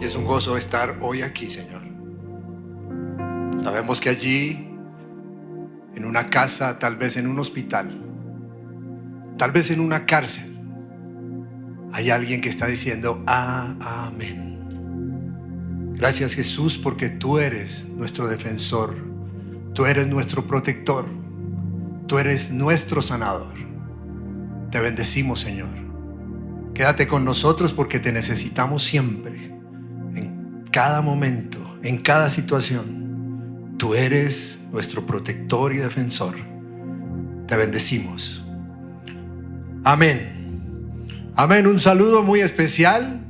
Y es un gozo estar hoy aquí, Señor. Sabemos que allí, en una casa, tal vez en un hospital, tal vez en una cárcel, hay alguien que está diciendo, ah, amén. Gracias Jesús porque tú eres nuestro defensor, tú eres nuestro protector, tú eres nuestro sanador. Te bendecimos Señor. Quédate con nosotros porque te necesitamos siempre, cada momento, en cada situación. Tú eres nuestro protector y defensor. Te bendecimos. Amén. Amén, un saludo muy especial.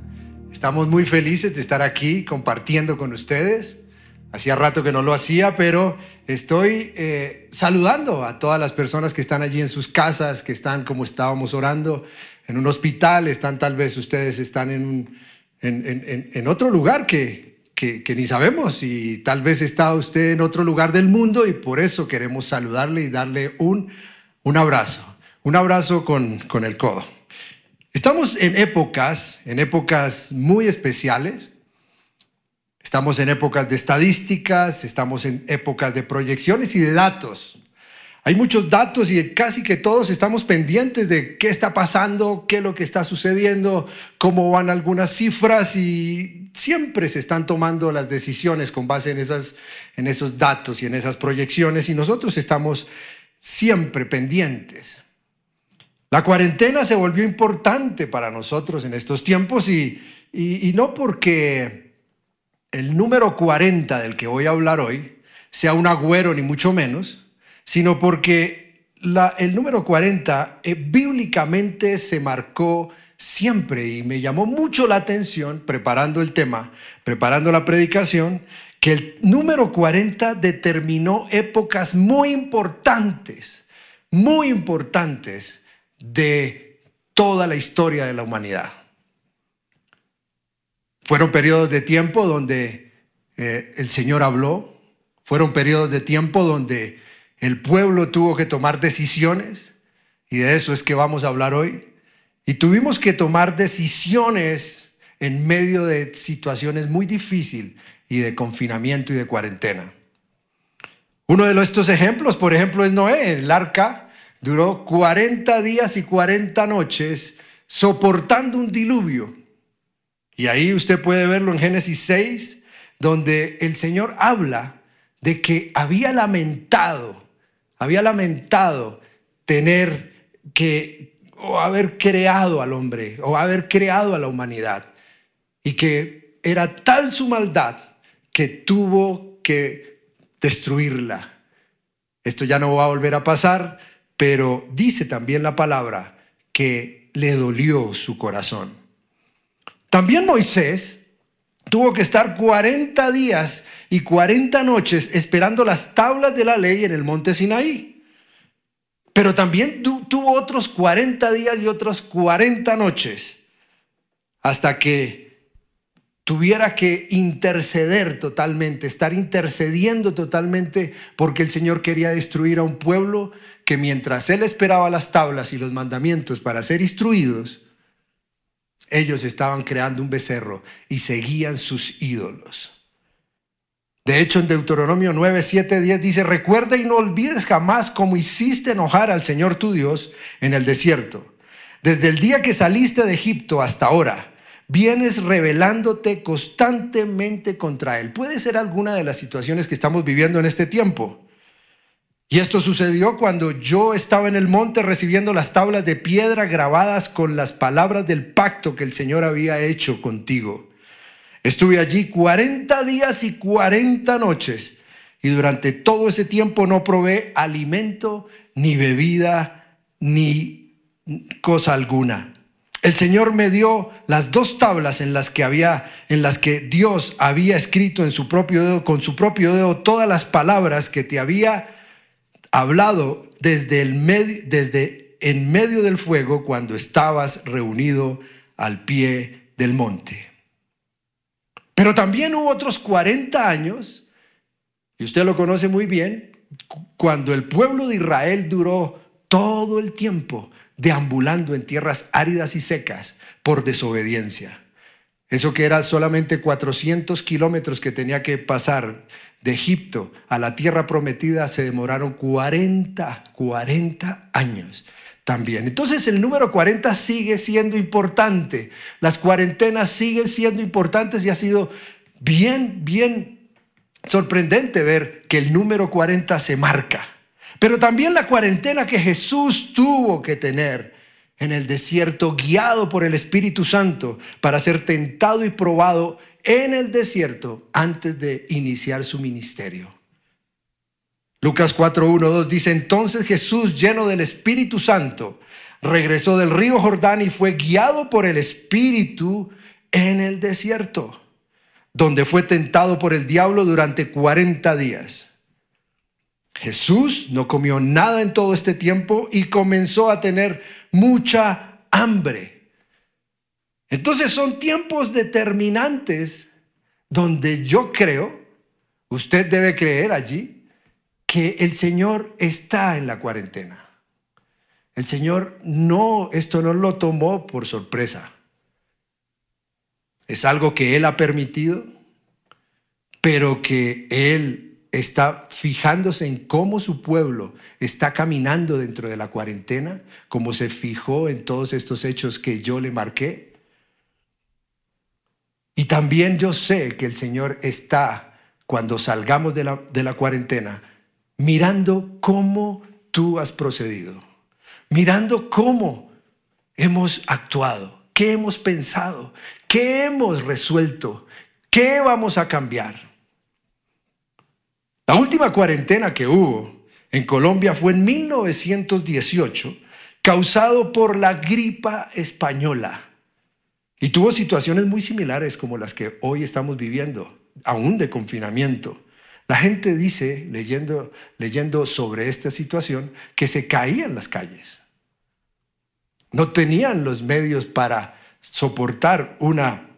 Estamos muy felices de estar aquí compartiendo con ustedes. Hacía rato que no lo hacía, pero estoy eh, saludando a todas las personas que están allí en sus casas, que están como estábamos orando, en un hospital, están tal vez ustedes están en, en, otro lugar que, que, ni sabemos y tal vez está usted en otro lugar del mundo y por eso queremos saludarle y darle un, un abrazo, un abrazo con, con el codo. Estamos en épocas, en épocas muy especiales. Estamos en épocas de estadísticas, estamos en épocas de proyecciones y de datos. Hay muchos datos y casi que todos estamos pendientes de qué está pasando, qué es lo que está sucediendo, cómo van algunas cifras y siempre se están tomando las decisiones con base en, esas, en esos datos y en esas proyecciones y nosotros estamos siempre pendientes. La cuarentena se volvió importante para nosotros en estos tiempos y, no porque el número 40 del que voy a hablar hoy sea un agüero ni mucho menos, sino porque el número 40 eh, bíblicamente se marcó siempre y me llamó mucho la atención preparando el tema, preparando la predicación, que el número 40 determinó épocas muy importantes, muy importantes de toda la historia de la humanidad. Fueron periodos de tiempo donde eh, el Señor habló, fueron periodos de tiempo donde el pueblo tuvo que tomar decisiones, y de eso es que vamos a hablar hoy. Y tuvimos que tomar decisiones en medio de situaciones muy difíciles y de confinamiento y de cuarentena. Uno de estos ejemplos, por ejemplo, es Noé, el arca duró 40 días y 40 noches soportando un diluvio. Y ahí usted puede verlo en Génesis 6, donde el Señor habla de que había lamentado, había lamentado tener que, o haber creado al hombre, o haber creado a la humanidad, y que era tal su maldad que tuvo que destruirla. Esto ya no va a volver a pasar, pero dice también la palabra que le dolió su corazón. También Moisés tuvo que estar 40 días y 40 noches esperando las tablas de la ley en el monte Sinaí. Pero también tuvo otros 40 días y otras 40 noches hasta que tuviera que interceder totalmente, estar intercediendo totalmente porque el Señor quería destruir a un pueblo que mientras él esperaba las tablas y los mandamientos para ser instruidos, ellos estaban creando un becerro y seguían sus ídolos. De hecho, en Deuteronomio 9, 7, 10 dice, recuerda y no olvides jamás cómo hiciste enojar al Señor tu Dios en el desierto. Desde el día que saliste de Egipto hasta ahora, vienes rebelándote constantemente contra Él. Puede ser alguna de las situaciones que estamos viviendo en este tiempo. Y esto sucedió cuando yo estaba en el monte recibiendo las tablas de piedra grabadas con las palabras del pacto que el Señor había hecho contigo. Estuve allí 40 días y 40 noches y durante todo ese tiempo no probé alimento, ni bebida, ni cosa alguna. El Señor me dio las dos tablas en las que había en las que Dios había escrito en su propio dedo con su propio dedo todas las palabras que te había hablado desde, el desde en medio del fuego cuando estabas reunido al pie del monte. Pero también hubo otros 40 años, y usted lo conoce muy bien, cuando el pueblo de Israel duró todo el tiempo deambulando en tierras áridas y secas por desobediencia. Eso que era solamente 400 kilómetros que tenía que pasar de Egipto a la tierra prometida, se demoraron 40, 40 años también. Entonces el número 40 sigue siendo importante. Las cuarentenas siguen siendo importantes y ha sido bien, bien sorprendente ver que el número 40 se marca. Pero también la cuarentena que Jesús tuvo que tener en el desierto, guiado por el Espíritu Santo para ser tentado y probado en el desierto antes de iniciar su ministerio. Lucas 4, 1, 2 dice, entonces Jesús, lleno del Espíritu Santo, regresó del río Jordán y fue guiado por el Espíritu en el desierto, donde fue tentado por el diablo durante 40 días. Jesús no comió nada en todo este tiempo y comenzó a tener mucha hambre. Entonces son tiempos determinantes donde yo creo, usted debe creer allí, que el Señor está en la cuarentena. El Señor no, esto no lo tomó por sorpresa. Es algo que Él ha permitido, pero que Él está fijándose en cómo su pueblo está caminando dentro de la cuarentena, como se fijó en todos estos hechos que yo le marqué. Y también yo sé que el Señor está, cuando salgamos de la, cuarentena, mirando cómo tú has procedido, mirando cómo hemos actuado, qué hemos pensado, qué hemos resuelto, qué vamos a cambiar. La última cuarentena que hubo en Colombia fue en 1918, causado por la gripa española. Y tuvo situaciones muy similares como las que hoy estamos viviendo, aún de confinamiento. La gente dice, leyendo, leyendo sobre esta situación, que se caían las calles. No tenían los medios para soportar una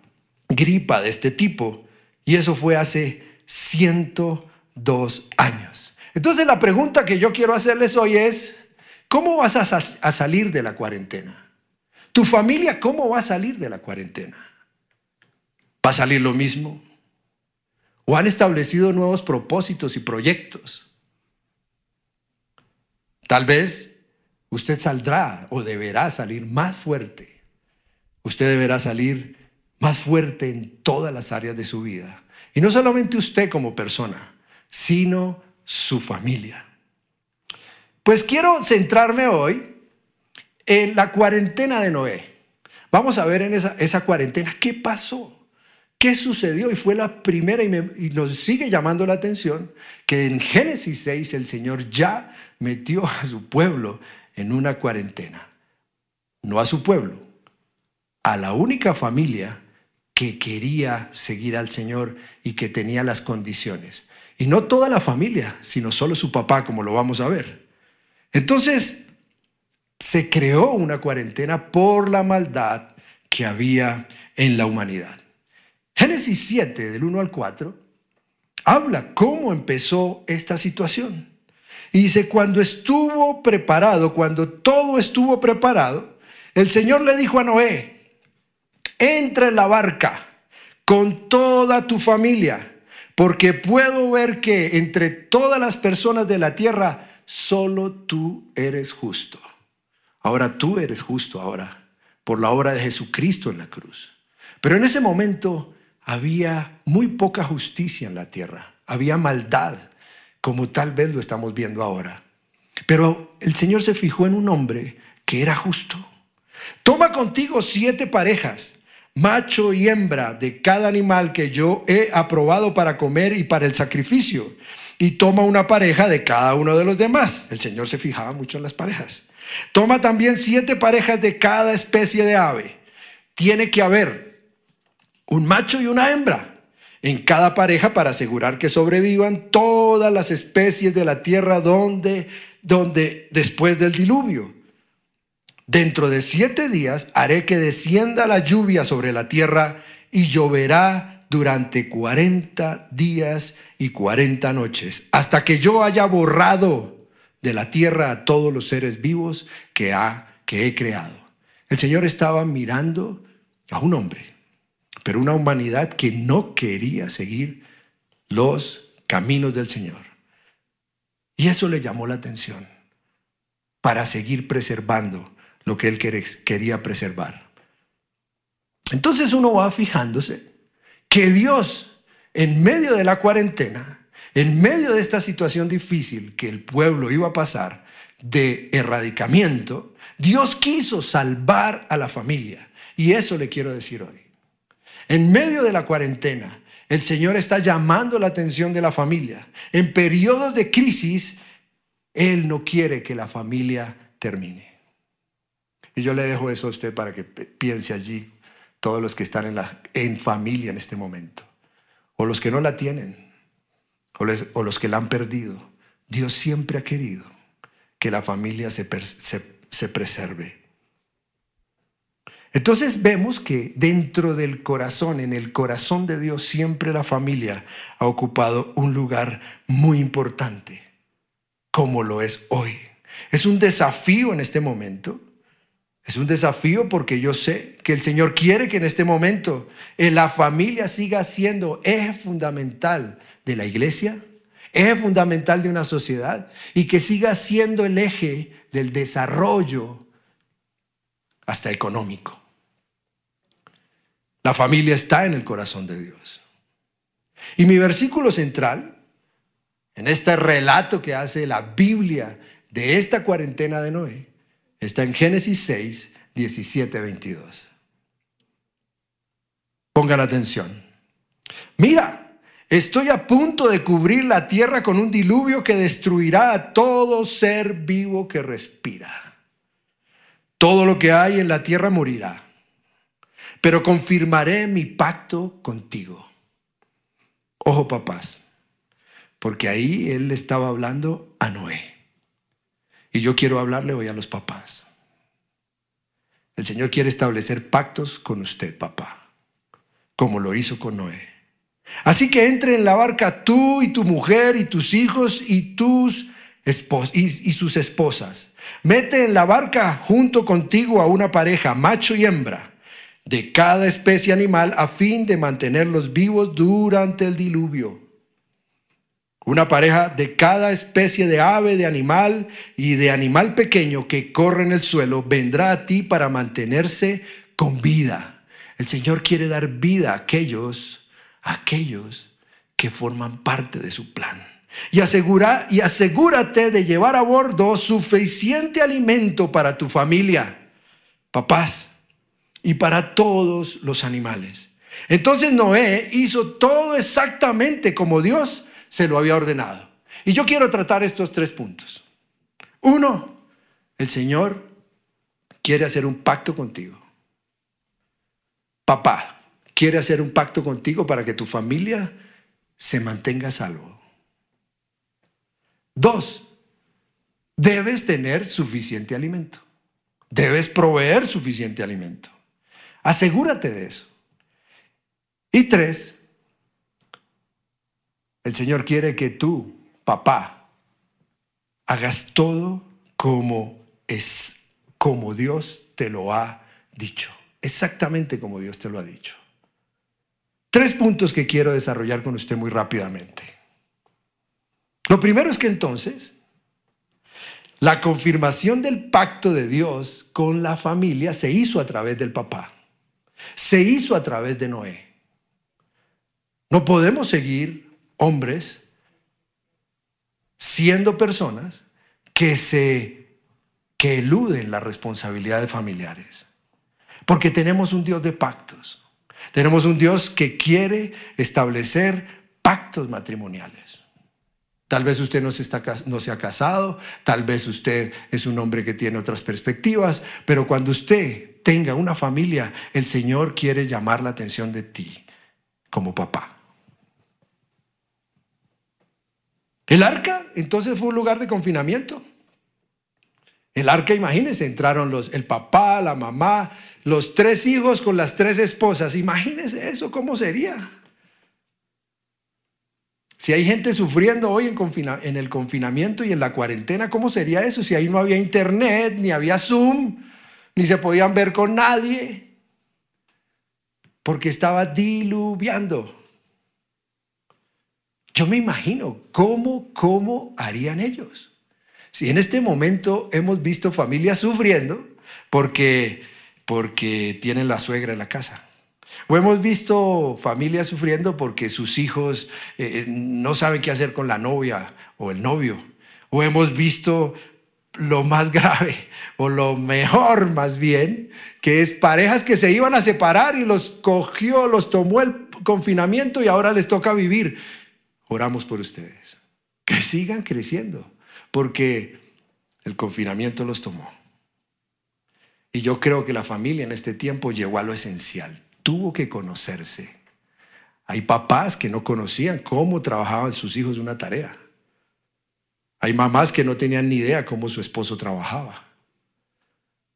gripa de este tipo. Y eso fue hace ciento dos años. Entonces la pregunta que yo quiero hacerles hoy es, ¿cómo vas a salir de la cuarentena? ¿Tu familia cómo va a salir de la cuarentena? ¿Va a salir lo mismo? ¿O han establecido nuevos propósitos y proyectos? Tal vez usted saldrá o deberá salir más fuerte. Usted deberá salir más fuerte en todas las áreas de su vida. Y no solamente usted como persona, sino su familia. Pues quiero centrarme hoy en la cuarentena de Noé. Vamos a ver en esa, cuarentena qué pasó, qué sucedió. Y fue la primera y, y nos sigue llamando la atención que en Génesis 6 el Señor ya metió a su pueblo en una cuarentena. No a su pueblo, a la única familia que quería seguir al Señor y que tenía las condiciones. Y no toda la familia, sino solo su papá, como lo vamos a ver. Entonces, se creó una cuarentena por la maldad que había en la humanidad. Génesis 7, del 1 al 4, habla cómo empezó esta situación. Y dice, cuando estuvo preparado, cuando todo estuvo preparado, el Señor le dijo a Noé, entra en la barca con toda tu familia porque puedo ver que entre todas las personas de la tierra, solo tú eres justo. Ahora tú eres justo ahora, por la obra de Jesucristo en la cruz. Pero en ese momento había muy poca justicia en la tierra, había maldad, como tal vez lo estamos viendo ahora. Pero el Señor se fijó en un hombre que era justo. Toma contigo siete parejas macho y hembra de cada animal que yo he aprobado para comer y para el sacrificio. Y toma una pareja de cada uno de los demás. El Señor se fijaba mucho en las parejas. Toma también siete parejas de cada especie de ave. Tiene que haber un macho y una hembra en cada pareja para asegurar que sobrevivan todas las especies de la tierra donde, donde después del diluvio. Dentro de siete días haré que descienda la lluvia sobre la tierra y lloverá durante cuarenta días y cuarenta noches, hasta que yo haya borrado de la tierra a todos los seres vivos que, ha, que he creado. El Señor estaba mirando a un hombre, pero una humanidad que no quería seguir los caminos del Señor. Y eso le llamó la atención para seguir preservando lo que él quería preservar. Entonces uno va fijándose que Dios, en medio de la cuarentena, en medio de esta situación difícil que el pueblo iba a pasar de erradicamiento, Dios quiso salvar a la familia. Y eso le quiero decir hoy. En medio de la cuarentena, el Señor está llamando la atención de la familia. En periodos de crisis, Él no quiere que la familia termine. Y yo le dejo eso a usted para que piense allí, todos los que están en, la, en familia en este momento, o los que no la tienen, o, los que la han perdido. Dios siempre ha querido que la familia se, se preserve. Entonces vemos que dentro del corazón, en el corazón de Dios, siempre la familia ha ocupado un lugar muy importante, como lo es hoy. Es un desafío en este momento. Es un desafío porque yo sé que el Señor quiere que en este momento la familia siga siendo eje fundamental de la iglesia, eje fundamental de una sociedad y que siga siendo el eje del desarrollo hasta económico. La familia está en el corazón de Dios. Y mi versículo central, en este relato que hace la Biblia de esta cuarentena de Noé, está en Génesis 6, 17, 22. Pongan atención. Mira, estoy a punto de cubrir la tierra con un diluvio que destruirá a todo ser vivo que respira. Todo lo que hay en la tierra morirá, pero confirmaré mi pacto contigo. Ojo papás, porque ahí él estaba hablando a Noé. Y yo quiero hablarle hoy a los papás. El Señor quiere establecer pactos con usted, papá, como lo hizo con Noé. Así que entre en la barca tú y tu mujer y tus hijos y tus y, y sus esposas Mete en la barca junto contigo a una pareja, macho y hembra, de cada especie animal a fin de mantenerlos vivos durante el diluvio. Una pareja de cada especie de ave, de animal y de animal pequeño que corre en el suelo vendrá a ti para mantenerse con vida. El Señor quiere dar vida a aquellos, a aquellos que forman parte de su plan. Y, asegura, y asegúrate de llevar a bordo suficiente alimento para tu familia, papás, y para todos los animales. Entonces Noé hizo todo exactamente como Dios se lo había ordenado. Y yo quiero tratar estos tres puntos. Uno, el Señor quiere hacer un pacto contigo. Papá quiere hacer un pacto contigo para que tu familia se mantenga salvo. Dos, debes tener suficiente alimento. Debes proveer suficiente alimento. Asegúrate de eso. Y tres, el Señor quiere que tú, papá, hagas todo como es, como Dios te lo ha dicho. Exactamente como Dios te lo ha dicho. Tres puntos que quiero desarrollar con usted muy rápidamente. Lo primero es que entonces la confirmación del pacto de Dios con la familia se hizo a través del papá, se hizo a través de Noé. No podemos seguir hombres siendo personas que se que eluden las responsabilidades familiares. Porque tenemos un Dios de pactos. Tenemos un Dios que quiere establecer pactos matrimoniales. Tal vez usted no se, está, no se ha casado, tal vez usted es un hombre que tiene otras perspectivas, pero cuando usted tenga una familia, el Señor quiere llamar la atención de ti como papá. El arca entonces fue un lugar de confinamiento. El arca, imagínense, entraron los, el papá, la mamá, los tres hijos con las tres esposas. Imagínense eso, ¿cómo sería? Si hay gente sufriendo hoy en, el confinamiento y en la cuarentena, ¿cómo sería eso? Si ahí no había internet, ni había Zoom, ni se podían ver con nadie. porque estaba diluviando. Yo me imagino cómo, cómo harían ellos. Si en este momento hemos visto familias sufriendo porque, porque tienen la suegra en la casa. O hemos visto familias sufriendo porque sus hijos eh, no saben qué hacer con la novia o el novio. O hemos visto lo más grave o lo mejor más bien, que es parejas que se iban a separar y los cogió, los tomó el confinamiento y ahora les toca vivir. Oramos por ustedes. Que sigan creciendo, porque el confinamiento los tomó. Y yo creo que la familia en este tiempo llegó a lo esencial. Tuvo que conocerse. Hay papás que no conocían cómo trabajaban sus hijos una tarea. Hay mamás que no tenían ni idea cómo su esposo trabajaba.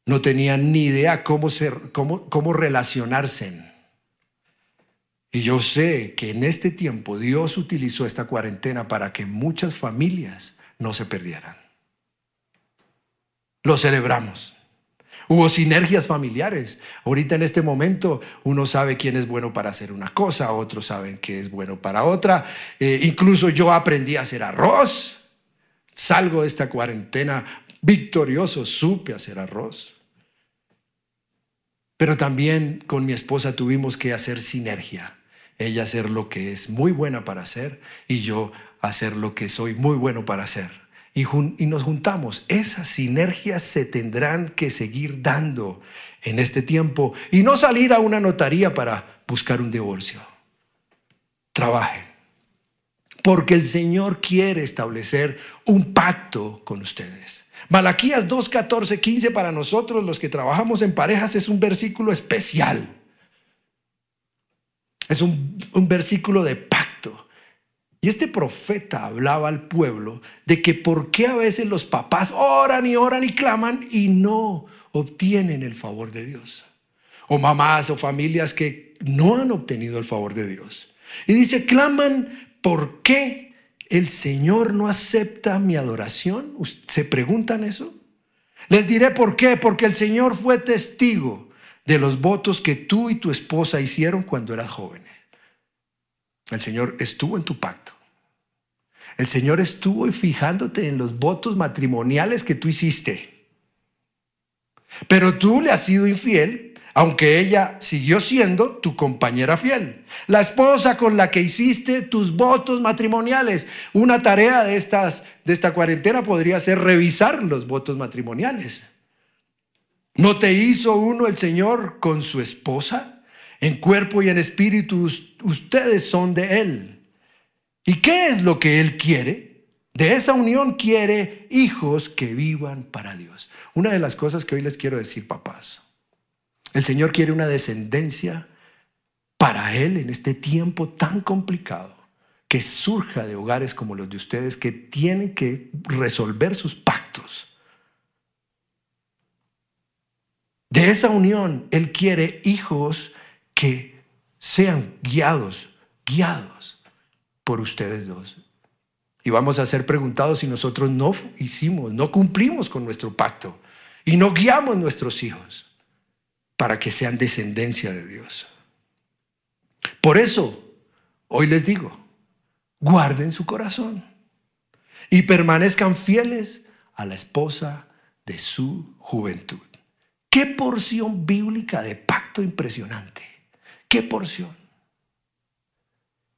No tenían ni idea cómo, ser, cómo, cómo relacionarse. Y yo sé que en este tiempo Dios utilizó esta cuarentena para que muchas familias no se perdieran. Lo celebramos. Hubo sinergias familiares. Ahorita en este momento uno sabe quién es bueno para hacer una cosa, otros saben que es bueno para otra. Eh, incluso yo aprendí a hacer arroz. Salgo de esta cuarentena victorioso, supe hacer arroz. Pero también con mi esposa tuvimos que hacer sinergia. Ella hacer lo que es muy buena para hacer y yo hacer lo que soy muy bueno para hacer. Y, y nos juntamos. Esas sinergias se tendrán que seguir dando en este tiempo y no salir a una notaría para buscar un divorcio. Trabajen porque el Señor quiere establecer un pacto con ustedes. Malaquías 2, 14, 15 para nosotros los que trabajamos en parejas es un versículo especial. Es un, versículo de pacto. Y este profeta hablaba al pueblo de que por qué a veces los papás oran y oran y claman y no obtienen el favor de Dios. O mamás o familias que no han obtenido el favor de Dios. Y dice, claman ¿por qué el Señor no acepta mi adoración? ¿Se preguntan eso? Les diré por qué, porque el Señor fue testigo de los votos que tú y tu esposa hicieron cuando eras jóvenes. El Señor estuvo en tu pacto. El Señor estuvo fijándote en los votos matrimoniales que tú hiciste. Pero tú le has sido infiel aunque ella siguió siendo tu compañera fiel. La esposa con la que hiciste tus votos matrimoniales. Una tarea de, estas, de esta cuarentena podría ser revisar los votos matrimoniales. ¿No te hizo uno el Señor con su esposa? En cuerpo y en espíritu ustedes son de Él. ¿Y qué es lo que Él quiere? De esa unión quiere hijos que vivan para Dios. Una de las cosas que hoy les quiero decir, papás, el Señor quiere una descendencia para Él en este tiempo tan complicado que surja de hogares como los de ustedes que tienen que resolver sus pactos. De esa unión, Él quiere hijos que sean guiados, guiados por ustedes dos. Y vamos a ser preguntados si nosotros no hicimos, no cumplimos con nuestro pacto y no guiamos nuestros hijos para que sean descendencia de Dios. Por eso, hoy les digo, guarden su corazón y permanezcan fieles a la esposa de su juventud. Qué porción bíblica de pacto impresionante. Qué porción.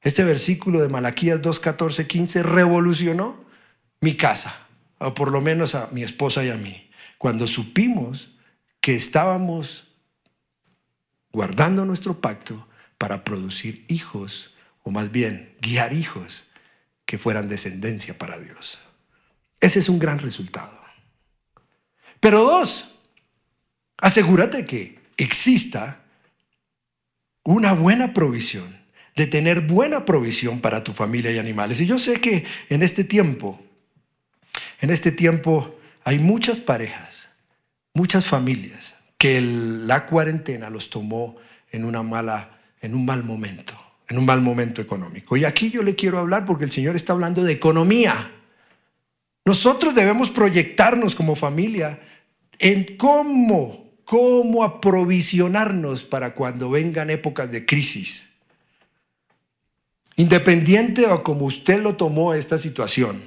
Este versículo de Malaquías 2, 14, 15 revolucionó mi casa, o por lo menos a mi esposa y a mí, cuando supimos que estábamos guardando nuestro pacto para producir hijos, o más bien guiar hijos que fueran descendencia para Dios. Ese es un gran resultado. Pero dos, asegúrate que exista una buena provisión, de tener buena provisión para tu familia y animales. Y yo sé que en este tiempo, en este tiempo hay muchas parejas, muchas familias que la cuarentena los tomó en una mala, en un mal momento, en un mal momento económico. Y aquí yo le quiero hablar porque el Señor está hablando de economía. Nosotros debemos proyectarnos como familia en cómo cómo aprovisionarnos para cuando vengan épocas de crisis. Independiente o como usted lo tomó esta situación,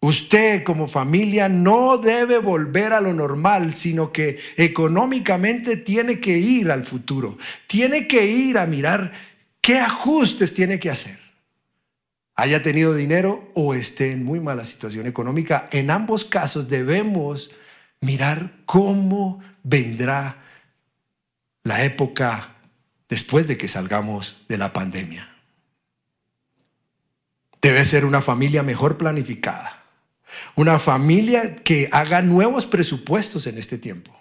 usted como familia no debe volver a lo normal, sino que económicamente tiene que ir al futuro, tiene que ir a mirar qué ajustes tiene que hacer. Haya tenido dinero o esté en muy mala situación económica, en ambos casos debemos mirar cómo vendrá la época después de que salgamos de la pandemia. Debe ser una familia mejor planificada, una familia que haga nuevos presupuestos en este tiempo,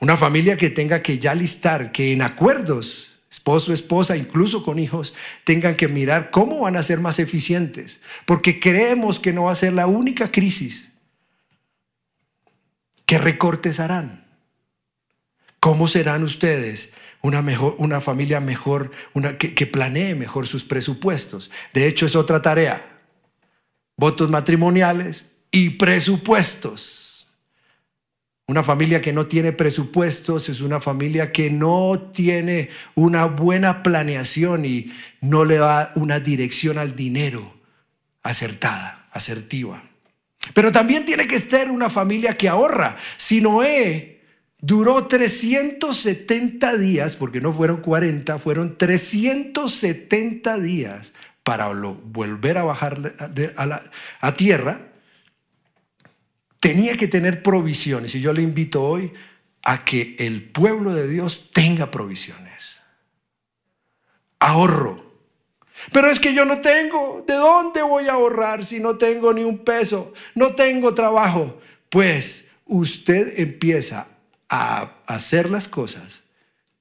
una familia que tenga que ya listar, que en acuerdos, esposo, esposa, incluso con hijos, tengan que mirar cómo van a ser más eficientes, porque creemos que no va a ser la única crisis. ¿Qué recortes harán? ¿Cómo serán ustedes una, mejor, una familia mejor, una, que, planee mejor sus presupuestos? De hecho, es otra tarea. Votos matrimoniales y presupuestos. Una familia que no tiene presupuestos es una familia que no tiene una buena planeación y no le da una dirección al dinero acertada, asertiva. Pero también tiene que ser una familia que ahorra. Si Noé Duró 370 días, porque no fueron 40, fueron 370 días para volver a bajar a, a tierra. Tenía que tener provisiones y yo le invito hoy a que el pueblo de Dios tenga provisiones. Ahorro. Pero es que yo no tengo. ¿De dónde voy a ahorrar si no tengo ni un peso? No tengo trabajo. Pues usted empieza a hacer las cosas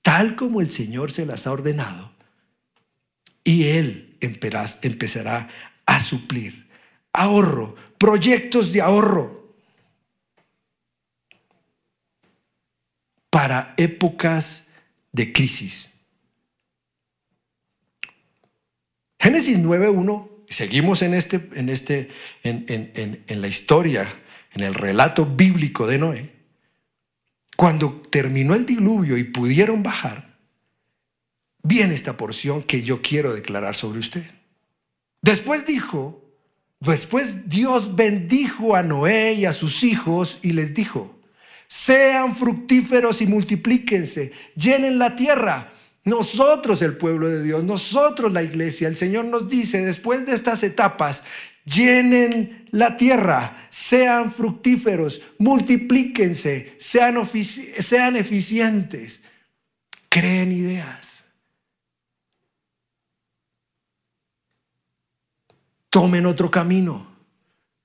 tal como el Señor se las ha ordenado y Él empezará a suplir. Ahorro, proyectos de ahorro para épocas de crisis. Génesis 9.1, seguimos en, este, en, este, en, en la historia, en el relato bíblico de Noé. Cuando terminó el diluvio y pudieron bajar, viene esta porción que yo quiero declarar sobre usted. Después dijo, después Dios bendijo a Noé y a sus hijos y les dijo, sean fructíferos y multiplíquense, llenen la tierra. Nosotros, el pueblo de Dios, nosotros la iglesia, el Señor nos dice, después de estas etapas, llenen la tierra, sean fructíferos, multiplíquense, sean, eficientes, creen ideas. Tomen otro camino.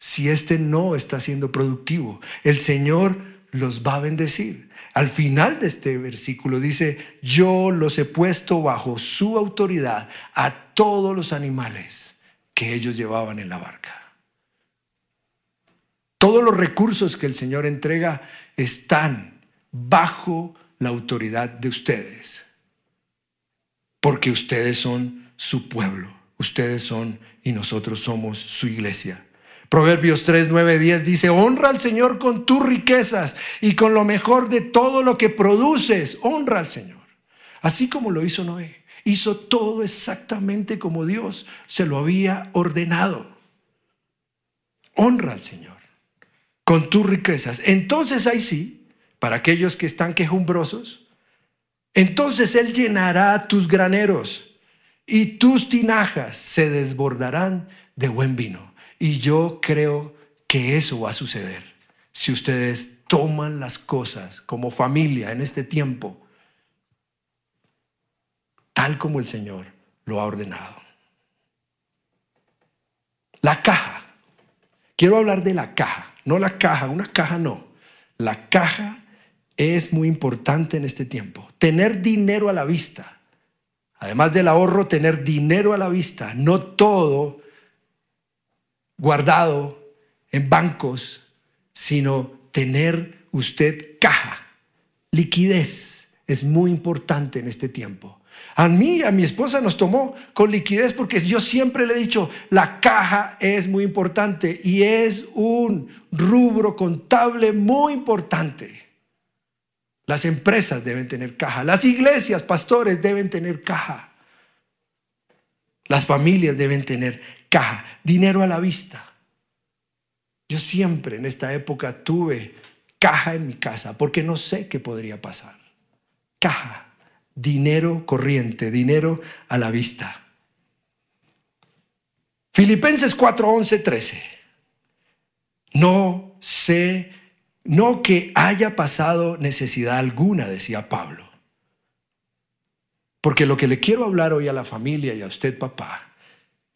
Si este no está siendo productivo, el Señor los va a bendecir. Al final de este versículo dice, yo los he puesto bajo su autoridad a todos los animales que ellos llevaban en la barca. Todos los recursos que el Señor entrega están bajo la autoridad de ustedes, porque ustedes son su pueblo, ustedes son y nosotros somos su iglesia. Proverbios 3, 9, 10 dice, honra al Señor con tus riquezas y con lo mejor de todo lo que produces, honra al Señor. Así como lo hizo Noé hizo todo exactamente como Dios se lo había ordenado. Honra al Señor con tus riquezas. Entonces ahí sí, para aquellos que están quejumbrosos, entonces Él llenará tus graneros y tus tinajas se desbordarán de buen vino. Y yo creo que eso va a suceder si ustedes toman las cosas como familia en este tiempo tal como el Señor lo ha ordenado. La caja. Quiero hablar de la caja, no la caja, una caja no. La caja es muy importante en este tiempo. Tener dinero a la vista. Además del ahorro, tener dinero a la vista. No todo guardado en bancos, sino tener usted caja. Liquidez es muy importante en este tiempo. A mí, a mi esposa nos tomó con liquidez porque yo siempre le he dicho, la caja es muy importante y es un rubro contable muy importante. Las empresas deben tener caja. Las iglesias, pastores deben tener caja. Las familias deben tener caja. Dinero a la vista. Yo siempre en esta época tuve caja en mi casa porque no sé qué podría pasar. Caja, dinero corriente, dinero a la vista. Filipenses 4, 11, 13. No sé no que haya pasado necesidad alguna, decía Pablo. Porque lo que le quiero hablar hoy a la familia y a usted papá,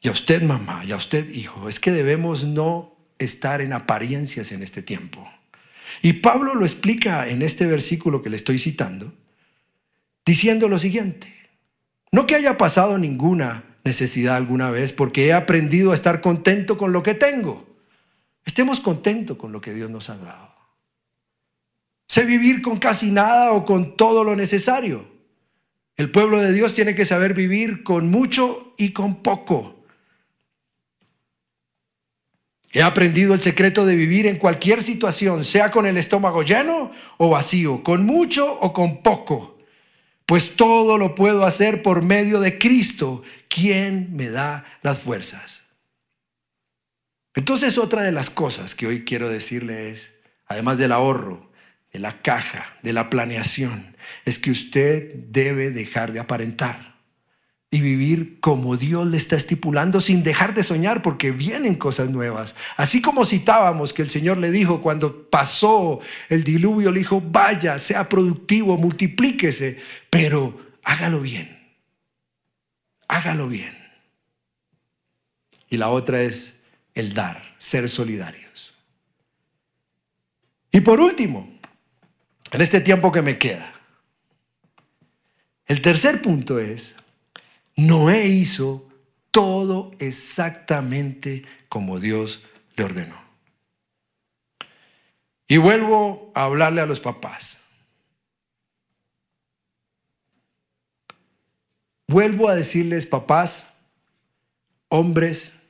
y a usted mamá, y a usted hijo, es que debemos no estar en apariencias en este tiempo. Y Pablo lo explica en este versículo que le estoy citando, diciendo lo siguiente, no que haya pasado ninguna necesidad alguna vez, porque he aprendido a estar contento con lo que tengo. Estemos contentos con lo que Dios nos ha dado. Sé vivir con casi nada o con todo lo necesario. El pueblo de Dios tiene que saber vivir con mucho y con poco. He aprendido el secreto de vivir en cualquier situación, sea con el estómago lleno o vacío, con mucho o con poco, pues todo lo puedo hacer por medio de Cristo, quien me da las fuerzas. Entonces otra de las cosas que hoy quiero decirle es, además del ahorro, de la caja, de la planeación, es que usted debe dejar de aparentar y vivir como Dios le está estipulando sin dejar de soñar porque vienen cosas nuevas. Así como citábamos que el Señor le dijo cuando pasó el diluvio, le dijo, vaya, sea productivo, multiplíquese, pero hágalo bien. Hágalo bien. Y la otra es el dar, ser solidarios. Y por último, en este tiempo que me queda. El tercer punto es, Noé hizo todo exactamente como Dios le ordenó. Y vuelvo a hablarle a los papás. Vuelvo a decirles, papás, hombres,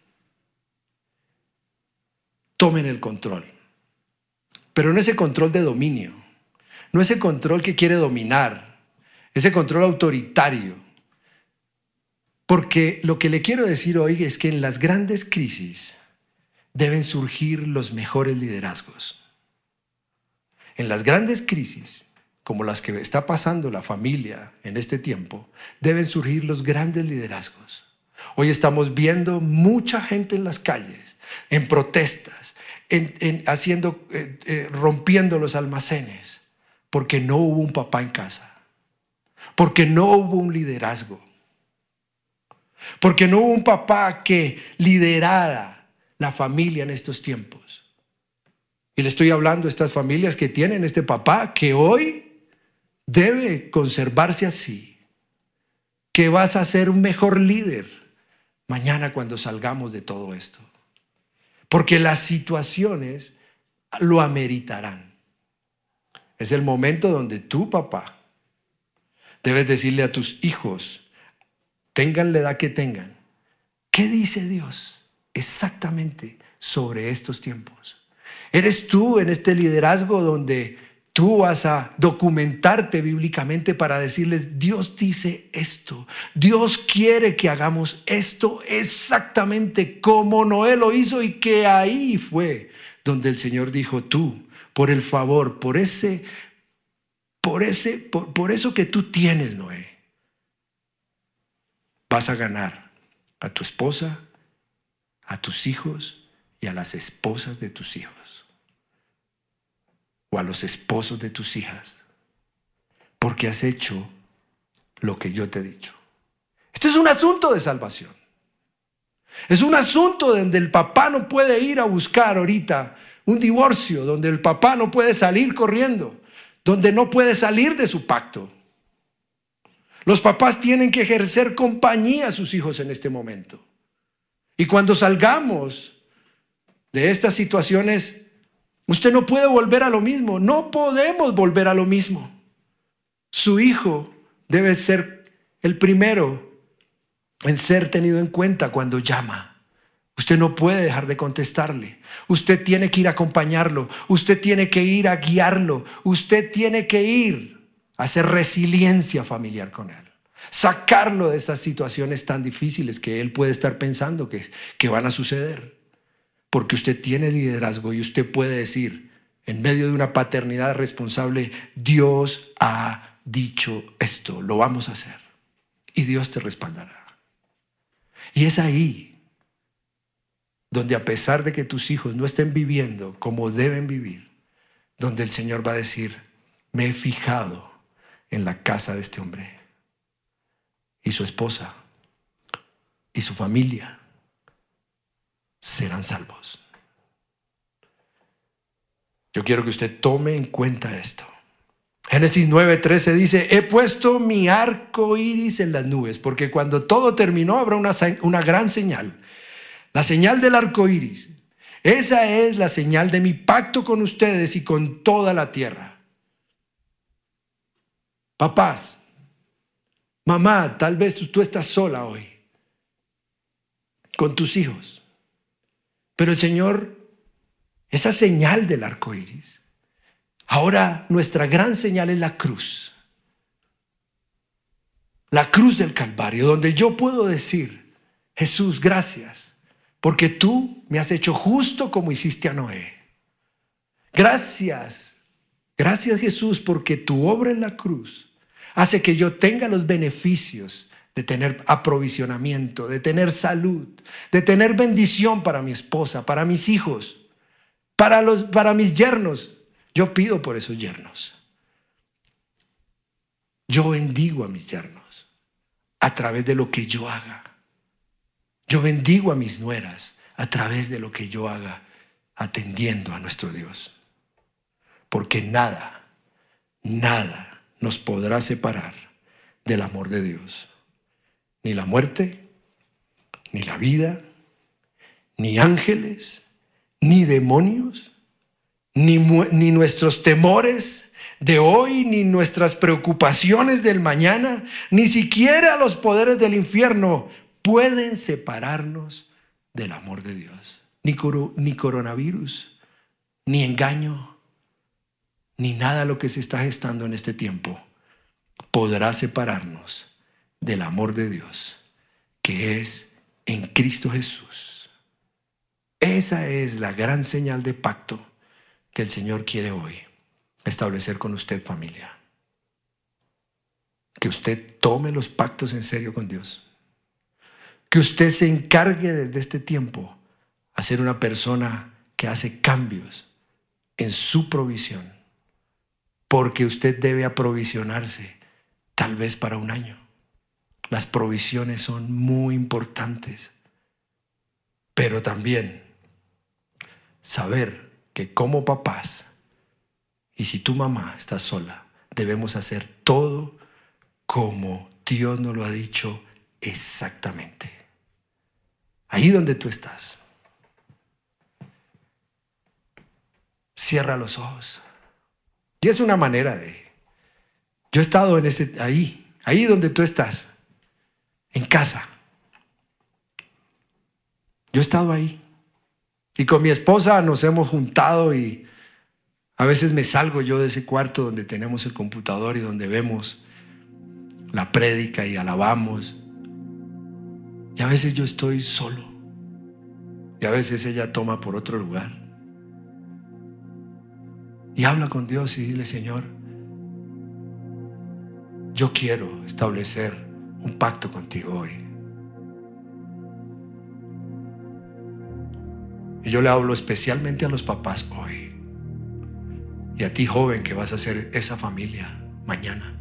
tomen el control. Pero en ese control de dominio no ese control que quiere dominar, ese control autoritario. Porque lo que le quiero decir hoy es que en las grandes crisis deben surgir los mejores liderazgos. En las grandes crisis, como las que está pasando la familia en este tiempo, deben surgir los grandes liderazgos. Hoy estamos viendo mucha gente en las calles, en protestas, en, haciendo, eh, eh, rompiendo los almacenes, porque no hubo un papá en casa, porque no hubo un liderazgo, porque no hubo un papá que liderara la familia en estos tiempos. Y le estoy hablando a estas familias que tienen este papá que hoy debe conservarse así, que vas a ser un mejor líder mañana cuando salgamos de todo esto. Porque las situaciones lo ameritarán. Es el momento donde tú, papá, debes decirle a tus hijos, tengan la edad que tengan, ¿qué dice Dios exactamente sobre estos tiempos? ¿Eres tú en este liderazgo donde tú vas a documentarte bíblicamente para decirles, Dios dice esto, Dios quiere que hagamos esto exactamente como Noé lo hizo y que ahí fue donde el Señor dijo, tú por el favor, por ese, por ese, por, eso que tú tienes, Noé. Vas a ganar a tu esposa, a tus hijos y a las esposas de tus hijos. O a los esposos de tus hijas. Porque has hecho lo que yo te he dicho. Este es un asunto de salvación. Es un asunto donde el papá no puede ir a buscar ahorita un divorcio donde el papá no puede salir corriendo, donde no puede salir de su pacto. Los papás tienen que ejercer compañía a sus hijos en este momento. Y cuando salgamos de estas situaciones, usted no puede volver a lo mismo. No podemos volver a lo mismo. Su hijo debe ser el primero en ser tenido en cuenta cuando llama Usted no puede dejar de contestarle. Usted tiene que ir a acompañarlo. Usted tiene que ir a guiarlo. Usted tiene que ir hacer resiliencia familiar con él. Sacarlo de estas situaciones tan difíciles que él puede estar pensando que, que van a suceder. Porque usted tiene liderazgo y usted puede decir, en medio de una paternidad responsable, Dios ha dicho esto, lo vamos a hacer. Y Dios te respaldará. Y es ahí donde a pesar de que tus hijos no estén viviendo como deben vivir, donde el Señor va a decir, me he fijado en la casa de este hombre y su esposa y su familia serán salvos. Yo quiero que usted tome en cuenta esto. Génesis 9:13 dice, he puesto mi arco iris en las nubes, porque cuando todo terminó habrá una, una gran señal la señal del arco iris. Esa es la señal de mi pacto con ustedes y con toda la tierra. Papás, mamá, tal vez tú, estás sola hoy con tus hijos. Pero el Señor, esa señal del arco iris, ahora nuestra gran señal es la cruz. La cruz del Calvario, donde yo puedo decir, Jesús, gracias porque tú me has hecho justo como hiciste a Noé. Gracias, gracias Jesús, porque tu obra en la cruz hace que yo tenga los beneficios de tener aprovisionamiento, de tener salud, de tener bendición para mi esposa, para mis hijos, para, los, para mis yernos. Yo pido por esos yernos. Yo bendigo a mis yernos a través de lo que yo haga. Yo bendigo a mis nueras a través de lo que yo haga atendiendo a nuestro Dios. Porque nada, nada nos podrá separar del amor de Dios. Ni la muerte, ni la vida, ni ángeles, ni demonios, ni, ni nuestros temores de hoy, ni nuestras preocupaciones del mañana, ni siquiera los poderes del infierno pueden separarnos del amor de Dios. Ni, ni coronavirus, ni engaño, ni nada lo que se está gestando en este tiempo podrá separarnos del amor de Dios, que es en Cristo Jesús. Esa es la gran señal de pacto que el Señor quiere hoy establecer con usted familia. Que usted tome los pactos en serio con Dios que usted se encargue desde este tiempo a ser una persona que hace cambios en su provisión, porque usted debe aprovisionarse tal vez para un año. Las provisiones son muy importantes, pero también saber que como papás, y si tu mamá está sola, debemos hacer todo como Dios nos lo ha dicho exactamente. Ahí donde tú estás. Cierra los ojos. Y es una manera de... Yo he estado en ese, ahí, ahí donde tú estás, en casa. Yo he estado ahí. Y con mi esposa nos hemos juntado y a veces me salgo yo de ese cuarto donde tenemos el computador y donde vemos la prédica y alabamos. Y a veces yo estoy solo. Y a veces ella toma por otro lugar. Y habla con Dios y dile, Señor, yo quiero establecer un pacto contigo hoy. Y yo le hablo especialmente a los papás hoy. Y a ti joven que vas a ser esa familia mañana.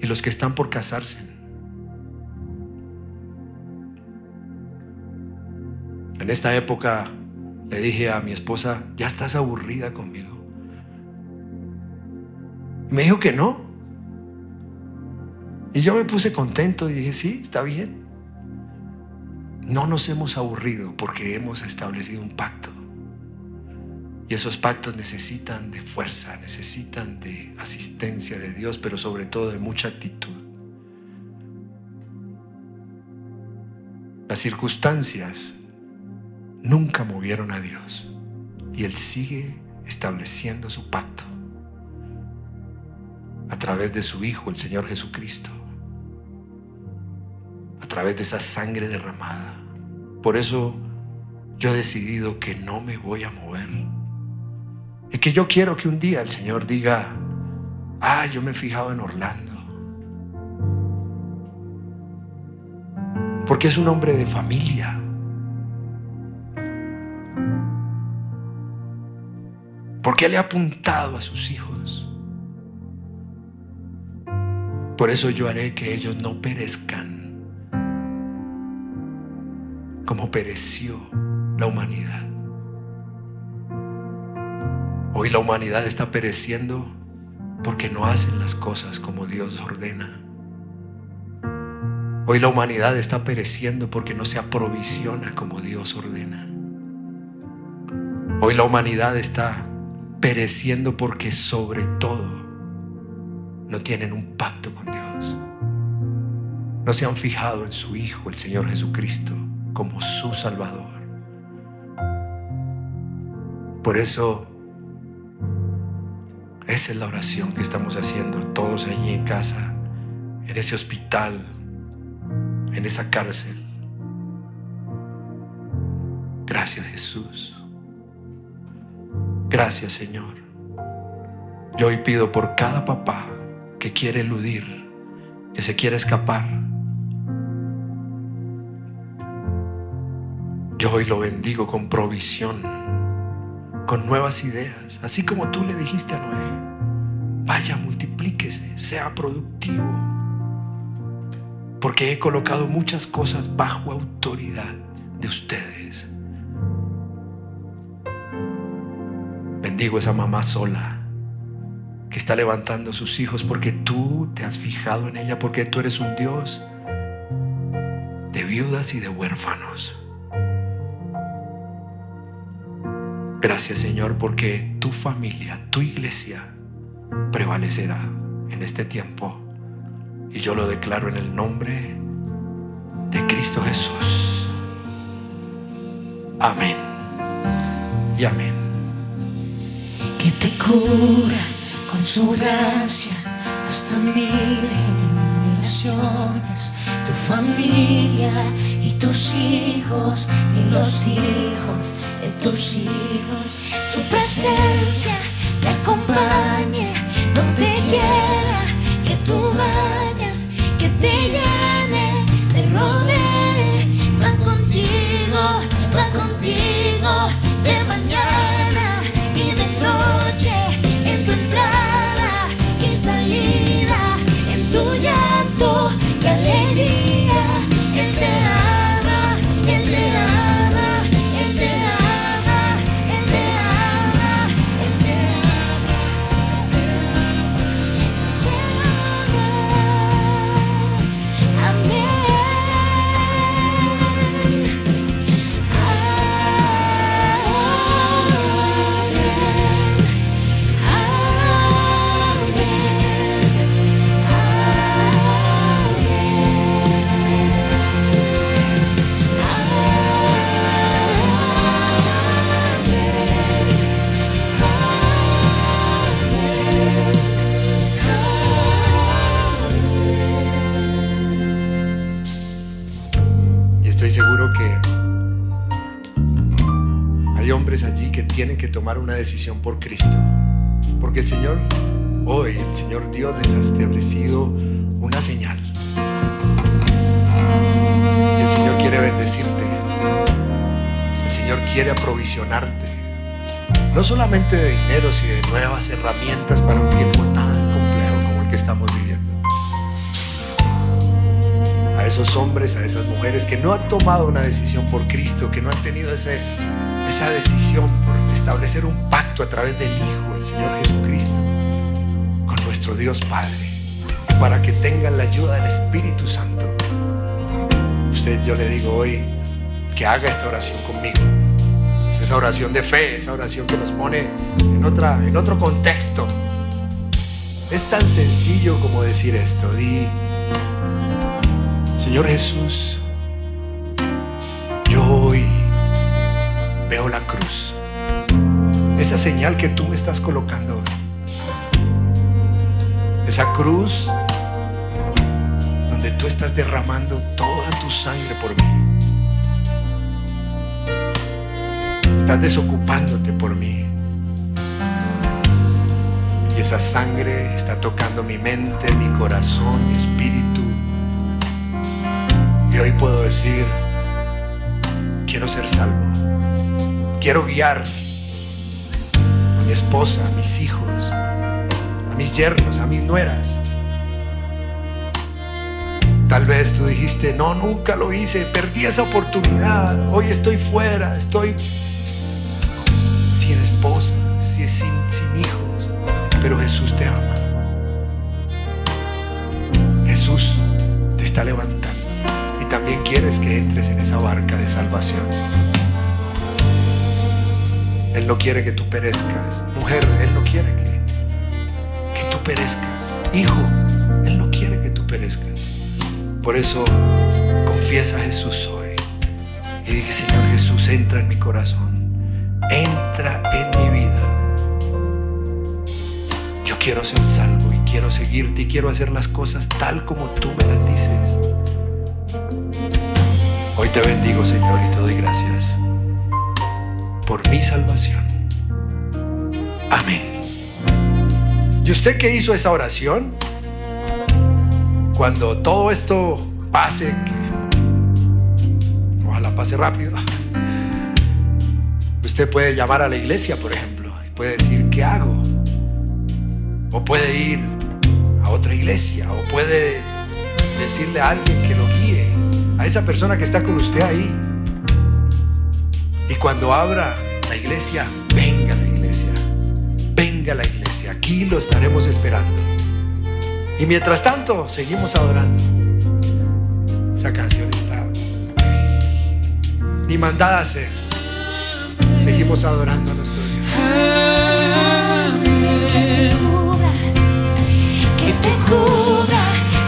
Y los que están por casarse. En esta época le dije a mi esposa, ya estás aburrida conmigo. Me dijo que no. Y yo me puse contento y dije, sí, está bien. No nos hemos aburrido porque hemos establecido un pacto. Y esos pactos necesitan de fuerza, necesitan de asistencia de Dios, pero sobre todo de mucha actitud. Las circunstancias nunca movieron a Dios. Y Él sigue estableciendo su pacto a través de su Hijo, el Señor Jesucristo, a través de esa sangre derramada. Por eso yo he decidido que no me voy a mover. Y que yo quiero que un día el Señor diga, ah, yo me he fijado en Orlando. Porque es un hombre de familia. Porque le ha apuntado a sus hijos. Por eso yo haré que ellos no perezcan como pereció la humanidad. Hoy la humanidad está pereciendo porque no hacen las cosas como Dios ordena. Hoy la humanidad está pereciendo porque no se aprovisiona como Dios ordena. Hoy la humanidad está pereciendo porque sobre todo no tienen un pacto con Dios. No se han fijado en su Hijo, el Señor Jesucristo, como su Salvador. Por eso, esa es la oración que estamos haciendo todos allí en casa, en ese hospital, en esa cárcel. Gracias Jesús. Gracias Señor. Yo hoy pido por cada papá que quiere eludir, que se quiere escapar. Yo hoy lo bendigo con provisión, con nuevas ideas, así como tú le dijiste a Noé. Vaya, multiplíquese, sea productivo. Porque he colocado muchas cosas bajo autoridad de ustedes. Bendigo esa mamá sola que está levantando a sus hijos porque tú te has fijado en ella, porque tú eres un Dios de viudas y de huérfanos. Gracias Señor porque tu familia, tu iglesia prevalecerá en este tiempo. Y yo lo declaro en el nombre de Cristo Jesús. Amén. Y amén. Que te cura con su gracia hasta mil generaciones, tu familia y tus hijos y los hijos de tus hijos, su presencia te acompañe donde quiera que tú vayas, que te llene, decisión por Cristo. Porque el Señor, hoy, el Señor Dios les ha establecido una señal. Y el Señor quiere bendecirte. El Señor quiere aprovisionarte. No solamente de dinero, sino de nuevas herramientas para un tiempo tan esos hombres, a esas mujeres que no han tomado una decisión por Cristo, que no han tenido ese, esa decisión por establecer un pacto a través del Hijo, el Señor Jesucristo, con nuestro Dios Padre, para que tengan la ayuda del Espíritu Santo. Usted, yo le digo hoy que haga esta oración conmigo. Es esa oración de fe, esa oración que nos pone en, otra, en otro contexto. Es tan sencillo como decir esto. Di, Señor Jesús, yo hoy esa señal que tú me estás colocando hoy. Esa cruz donde tú estás derramando toda tu sangre por mí. Estás desocupándote por mí. Y esa sangre está tocando mi mente, mi corazón, mi espíritu. Y hoy puedo decir, quiero ser salvo. Quiero guiar a mi esposa, a mis hijos, a mis yernos, a mis nueras. Tal vez tú dijiste, no, nunca lo hice, perdí esa oportunidad, hoy estoy fuera, estoy sin esposa, sin, sin, hijos, pero Jesús te ama. Jesús te está levantando también quieres que entres en esa barca de salvación. Él no quiere que tú perezcas. Mujer, Él no quiere que, que tú perezcas. Hijo, Él no quiere que tú perezcas. Por eso confiesa a Jesús hoy. Y dije, Señor Jesús, entra en mi corazón. Entra en mi vida. Yo quiero ser salvo y quiero seguirte y quiero hacer las cosas tal como tú me las dices. Te bendigo, Señor, y te doy gracias por mi salvación. Amén. ¿Y usted qué hizo esa oración? Cuando todo esto pase, que ojalá pase rápido, usted puede llamar a la iglesia, por ejemplo, y puede decir, ¿qué hago? O puede ir a otra iglesia, o puede decirle a alguien que a esa persona que está con usted ahí. Y cuando abra la iglesia, venga la iglesia. Venga la iglesia. Aquí lo estaremos esperando. Y mientras tanto, seguimos adorando. Esa canción está ni mandada ser. Seguimos adorando a nuestro Dios. que te cubra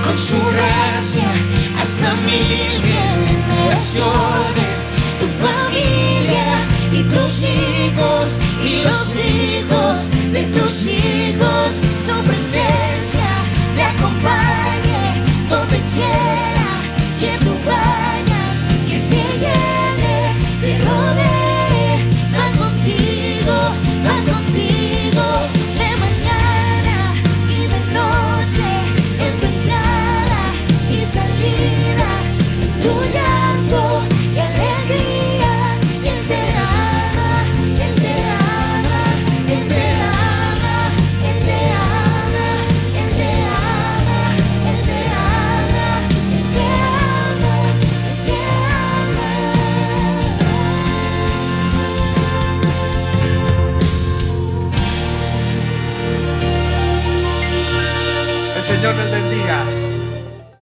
con su gracia hasta mil generaciones, tu familia y tus hijos y los hijos de tus hijos, su presencia te acompañe donde quiera que tú vayas,